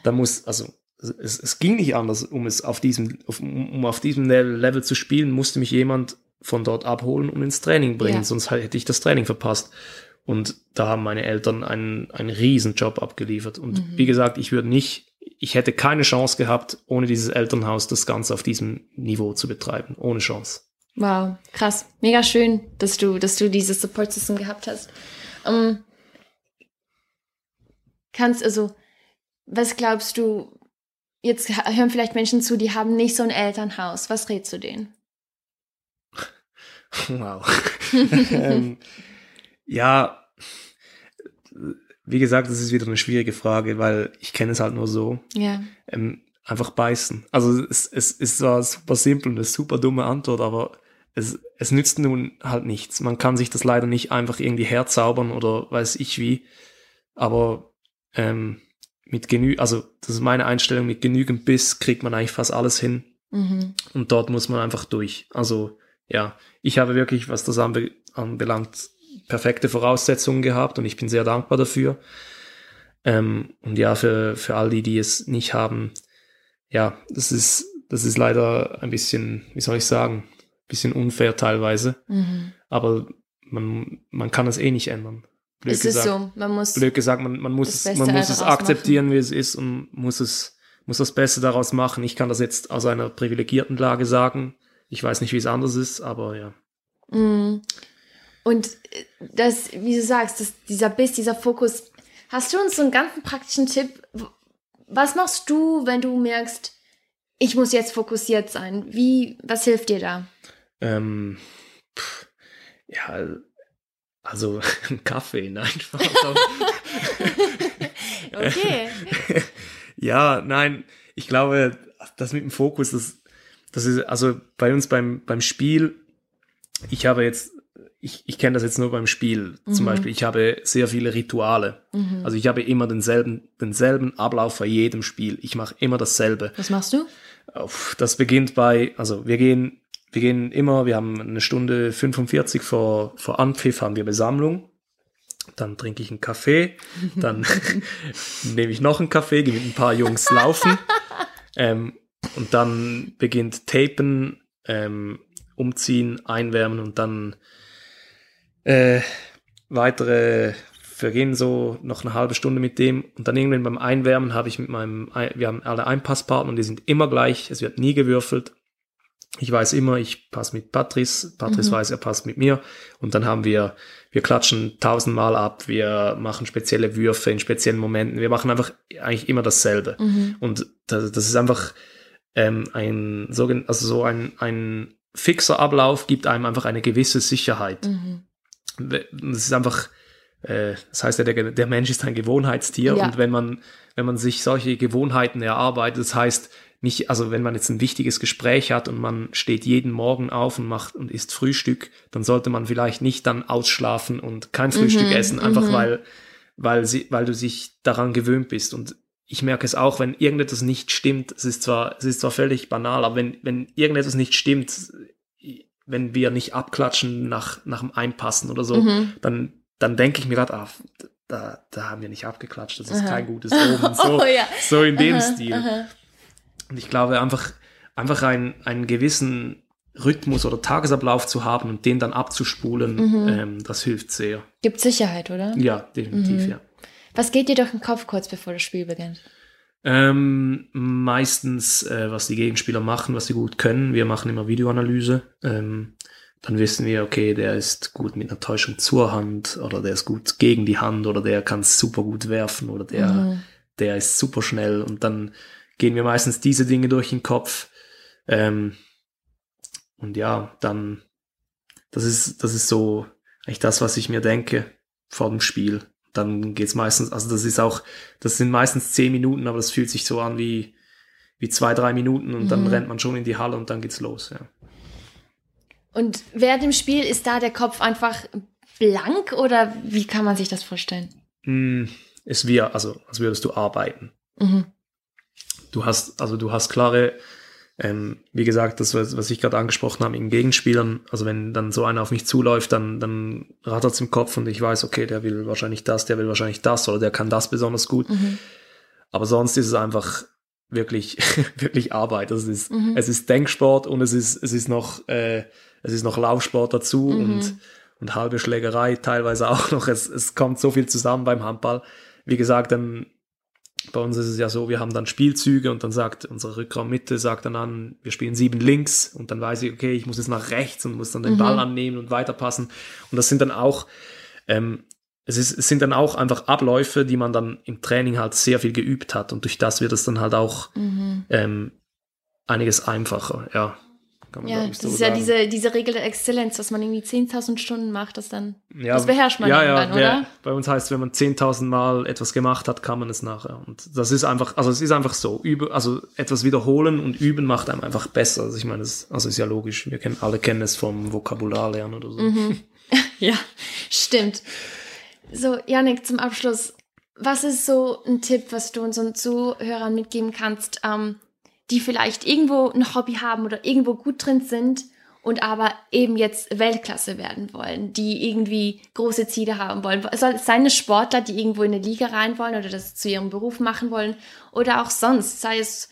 dann muss, also es, es ging nicht anders, um es auf diesem, auf, um auf diesem Level zu spielen, musste mich jemand von dort abholen und ins Training bringen, ja. sonst hätte ich das Training verpasst. Und da haben meine Eltern einen, einen riesen Job abgeliefert. Und mhm. wie gesagt, ich würde nicht ich hätte keine Chance gehabt, ohne dieses Elternhaus das Ganze auf diesem Niveau zu betreiben. Ohne Chance. Wow, krass. Mega schön, dass du, dass du dieses Support System gehabt hast. Um, ähm, kannst, also, was glaubst du, jetzt hören vielleicht Menschen zu, die haben nicht so ein Elternhaus. Was rätst du denen? Wow. ähm, ja, wie gesagt, das ist wieder eine schwierige Frage, weil ich kenne es halt nur so. Ja. Ähm, einfach beißen. Also es, es ist zwar super simpel und eine super dumme Antwort, aber es, es nützt nun halt nichts. Man kann sich das leider nicht einfach irgendwie herzaubern oder weiß ich wie. Aber ähm, mit genü, also das ist meine Einstellung, mit genügend Biss kriegt man eigentlich fast alles hin. Mhm. Und dort muss man einfach durch. Also ja, ich habe wirklich, was das anbe anbelangt, perfekte Voraussetzungen gehabt und ich bin sehr dankbar dafür. Ähm, und ja, für, für all die, die es nicht haben, ja, das ist, das ist leider ein bisschen, wie soll ich sagen, ein bisschen unfair teilweise. Mhm. Aber man, man kann es eh nicht ändern. Blöd es gesagt, ist so, man muss. Blöd gesagt, man, man muss, man muss es akzeptieren, machen. wie es ist und muss es, muss das Beste daraus machen. Ich kann das jetzt aus einer privilegierten Lage sagen. Ich weiß nicht, wie es anders ist, aber ja. Mhm. Und äh, das, wie du sagst, das, dieser Biss, dieser Fokus. Hast du uns so einen ganz praktischen Tipp? Was machst du, wenn du merkst, ich muss jetzt fokussiert sein? Wie, was hilft dir da? Ähm, pff, ja, also ein Kaffee, nein, Spaß. Okay. ja, nein, ich glaube, das mit dem Fokus, das, das ist, also bei uns beim, beim Spiel, ich habe jetzt, ich, ich kenne das jetzt nur beim Spiel. Mhm. Zum Beispiel, ich habe sehr viele Rituale. Mhm. Also ich habe immer denselben, denselben Ablauf bei jedem Spiel. Ich mache immer dasselbe. Was machst du? Das beginnt bei, also wir gehen, wir gehen immer, wir haben eine Stunde 45 vor, vor Anpfiff haben wir Besammlung dann trinke ich einen Kaffee, dann nehme ich noch einen Kaffee, gehe mit ein paar Jungs laufen ähm, und dann beginnt Tapen, ähm, umziehen, einwärmen und dann äh, weitere vergehen so noch eine halbe Stunde mit dem und dann irgendwann beim Einwärmen habe ich mit meinem, wir haben alle Einpasspartner und die sind immer gleich, es wird nie gewürfelt ich weiß immer, ich passe mit Patrice, Patrice mhm. weiß, er passt mit mir und dann haben wir, wir klatschen tausendmal ab, wir machen spezielle Würfe in speziellen Momenten, wir machen einfach eigentlich immer dasselbe mhm. und das, das, ist einfach ähm, ein, so, also so ein, ein fixer Ablauf gibt einem einfach eine gewisse Sicherheit. Mhm. Das ist einfach, äh, das heißt ja, der, der Mensch ist ein Gewohnheitstier ja. und wenn man, wenn man sich solche Gewohnheiten erarbeitet, das heißt, nicht, also wenn man jetzt ein wichtiges Gespräch hat und man steht jeden Morgen auf und macht und isst Frühstück, dann sollte man vielleicht nicht dann ausschlafen und kein Frühstück mhm, essen, einfach mhm. weil, weil sie, weil du sich daran gewöhnt bist. Und ich merke es auch, wenn irgendetwas nicht stimmt, es ist zwar, es ist zwar völlig banal, aber wenn, wenn irgendetwas nicht stimmt, wenn wir nicht abklatschen nach, nach dem Einpassen oder so, mhm. dann, dann denke ich mir gerade, ah, da, da haben wir nicht abgeklatscht, das ist aha. kein gutes Omen. So, oh, ja. so in dem aha, Stil. Aha. Und ich glaube, einfach, einfach ein, einen gewissen Rhythmus oder Tagesablauf zu haben und den dann abzuspulen, mhm. ähm, das hilft sehr. Gibt Sicherheit, oder? Ja, definitiv, mhm. ja. Was geht dir durch den Kopf kurz bevor das Spiel beginnt? Ähm, meistens, äh, was die Gegenspieler machen, was sie gut können. Wir machen immer Videoanalyse. Ähm, dann wissen wir, okay, der ist gut mit einer Täuschung zur Hand oder der ist gut gegen die Hand oder der kann super gut werfen oder der, mhm. der ist super schnell und dann gehen mir meistens diese Dinge durch den Kopf. Ähm, und ja, dann, das ist, das ist so eigentlich das, was ich mir denke vor dem Spiel. Dann geht's meistens, also das ist auch, das sind meistens zehn Minuten, aber das fühlt sich so an wie, wie zwei, drei Minuten und mhm. dann rennt man schon in die Halle und dann geht's los, ja. Und während dem Spiel ist da der Kopf einfach blank oder wie kann man sich das vorstellen? Mm, es wie, also als würdest du arbeiten. Mhm du hast, also du hast klare, ähm, wie gesagt, das, was ich gerade angesprochen habe, in Gegenspielern, also wenn dann so einer auf mich zuläuft, dann, dann rattert es im Kopf und ich weiß, okay, der will wahrscheinlich das, der will wahrscheinlich das oder der kann das besonders gut. Mhm. Aber sonst ist es einfach wirklich, wirklich Arbeit. Es ist, mhm. es ist Denksport und es ist, es ist noch, äh, es ist noch Laufsport dazu mhm. und, und halbe Schlägerei teilweise auch noch. Es, es kommt so viel zusammen beim Handball. Wie gesagt, dann bei uns ist es ja so, wir haben dann Spielzüge und dann sagt unsere Rückraummitte, sagt dann an, wir spielen sieben links und dann weiß ich, okay, ich muss jetzt nach rechts und muss dann den mhm. Ball annehmen und weiterpassen. Und das sind dann auch, ähm, es, ist, es sind dann auch einfach Abläufe, die man dann im Training halt sehr viel geübt hat und durch das wird es dann halt auch mhm. ähm, einiges einfacher, ja ja, das so ist sagen. ja diese, diese Regel der Exzellenz, dass man irgendwie 10.000 Stunden macht, das dann, ja, das beherrscht man ja, ja, dann, oder? bei uns heißt, wenn man 10.000 Mal etwas gemacht hat, kann man es nachher. Und das ist einfach, also es ist einfach so, übe, also etwas wiederholen und üben macht einem einfach besser. Also ich meine, das, also ist ja logisch, wir kennen, alle kennen es vom Vokabular lernen oder so. Mhm. ja, stimmt. So, Janik, zum Abschluss, was ist so ein Tipp, was du unseren Zuhörern mitgeben kannst, ähm, die vielleicht irgendwo ein Hobby haben oder irgendwo gut drin sind und aber eben jetzt Weltklasse werden wollen, die irgendwie große Ziele haben wollen. Soll es Sportler, die irgendwo in eine Liga rein wollen oder das zu ihrem Beruf machen wollen oder auch sonst, sei es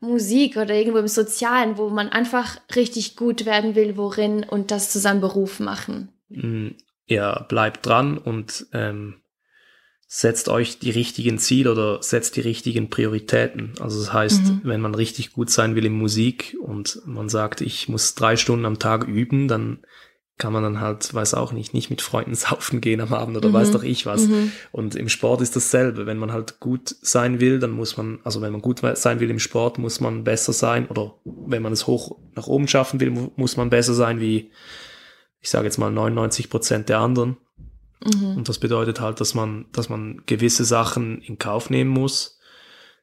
Musik oder irgendwo im Sozialen, wo man einfach richtig gut werden will, worin und das zu seinem Beruf machen. Mm, ja, bleibt dran und ähm, setzt euch die richtigen Ziele oder setzt die richtigen Prioritäten. Also das heißt, mhm. wenn man richtig gut sein will in Musik und man sagt, ich muss drei Stunden am Tag üben, dann kann man dann halt, weiß auch nicht, nicht mit Freunden saufen gehen am Abend oder mhm. weiß doch ich was. Mhm. Und im Sport ist dasselbe. Wenn man halt gut sein will, dann muss man, also wenn man gut sein will im Sport, muss man besser sein oder wenn man es hoch nach oben schaffen will, muss man besser sein wie, ich sage jetzt mal 99 Prozent der anderen. Mhm. Und das bedeutet halt, dass man, dass man gewisse Sachen in Kauf nehmen muss,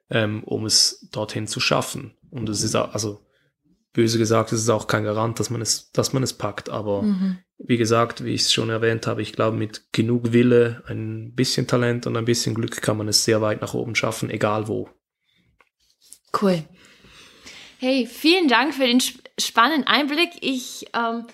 ähm, um es dorthin zu schaffen. Und es ist auch, also böse gesagt, es ist auch kein Garant, dass man es, dass man es packt. Aber mhm. wie gesagt, wie ich es schon erwähnt habe, ich glaube, mit genug Wille, ein bisschen Talent und ein bisschen Glück kann man es sehr weit nach oben schaffen, egal wo. Cool. Hey, vielen Dank für den spannenden Einblick. Ich ähm,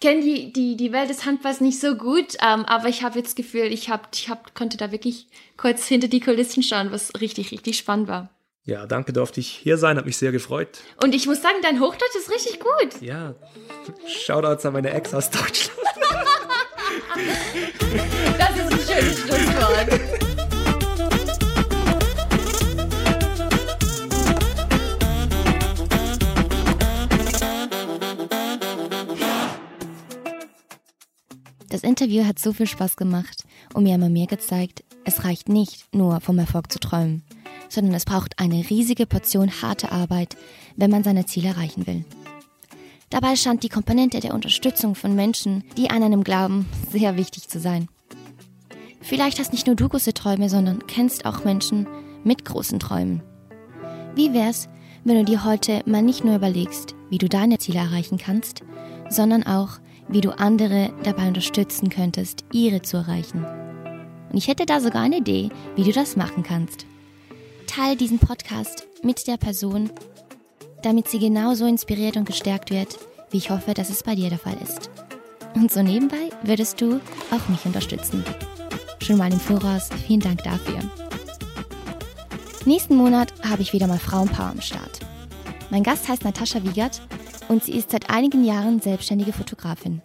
kenne die, die, die Welt des Handballs nicht so gut, ähm, aber ich habe jetzt das Gefühl, ich, hab, ich hab, konnte da wirklich kurz hinter die Kulissen schauen, was richtig, richtig spannend war. Ja, danke, durfte ich hier sein, hat mich sehr gefreut. Und ich muss sagen, dein Hochdeutsch ist richtig gut. Ja, Shoutouts an meine Ex aus Deutschland. das ist ein schönes Schlusswort. Das Interview hat so viel Spaß gemacht und mir immer mehr gezeigt, es reicht nicht nur vom Erfolg zu träumen, sondern es braucht eine riesige Portion harte Arbeit, wenn man seine Ziele erreichen will. Dabei scheint die Komponente der Unterstützung von Menschen, die an einem glauben, sehr wichtig zu sein. Vielleicht hast nicht nur du große Träume, sondern kennst auch Menschen mit großen Träumen. Wie wär's, wenn du dir heute mal nicht nur überlegst, wie du deine Ziele erreichen kannst, sondern auch, wie du andere dabei unterstützen könntest, ihre zu erreichen. Und ich hätte da sogar eine Idee, wie du das machen kannst. Teil diesen Podcast mit der Person, damit sie genauso inspiriert und gestärkt wird, wie ich hoffe, dass es bei dir der Fall ist. Und so nebenbei würdest du auch mich unterstützen. Schon mal im Voraus vielen Dank dafür. Nächsten Monat habe ich wieder mal Frauenpower am Start. Mein Gast heißt Natascha Wiegert und sie ist seit einigen Jahren selbstständige Fotografin.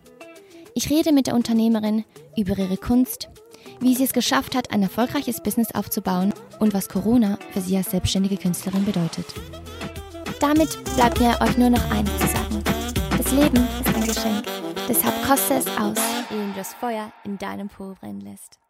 Ich rede mit der Unternehmerin über ihre Kunst, wie sie es geschafft hat, ein erfolgreiches Business aufzubauen und was Corona für sie als selbstständige Künstlerin bedeutet. Damit bleibt mir euch nur noch eines zu sagen. Das Leben ist ein Geschenk. Deshalb koste es aus, indem du das Feuer in deinem Po brennen lässt.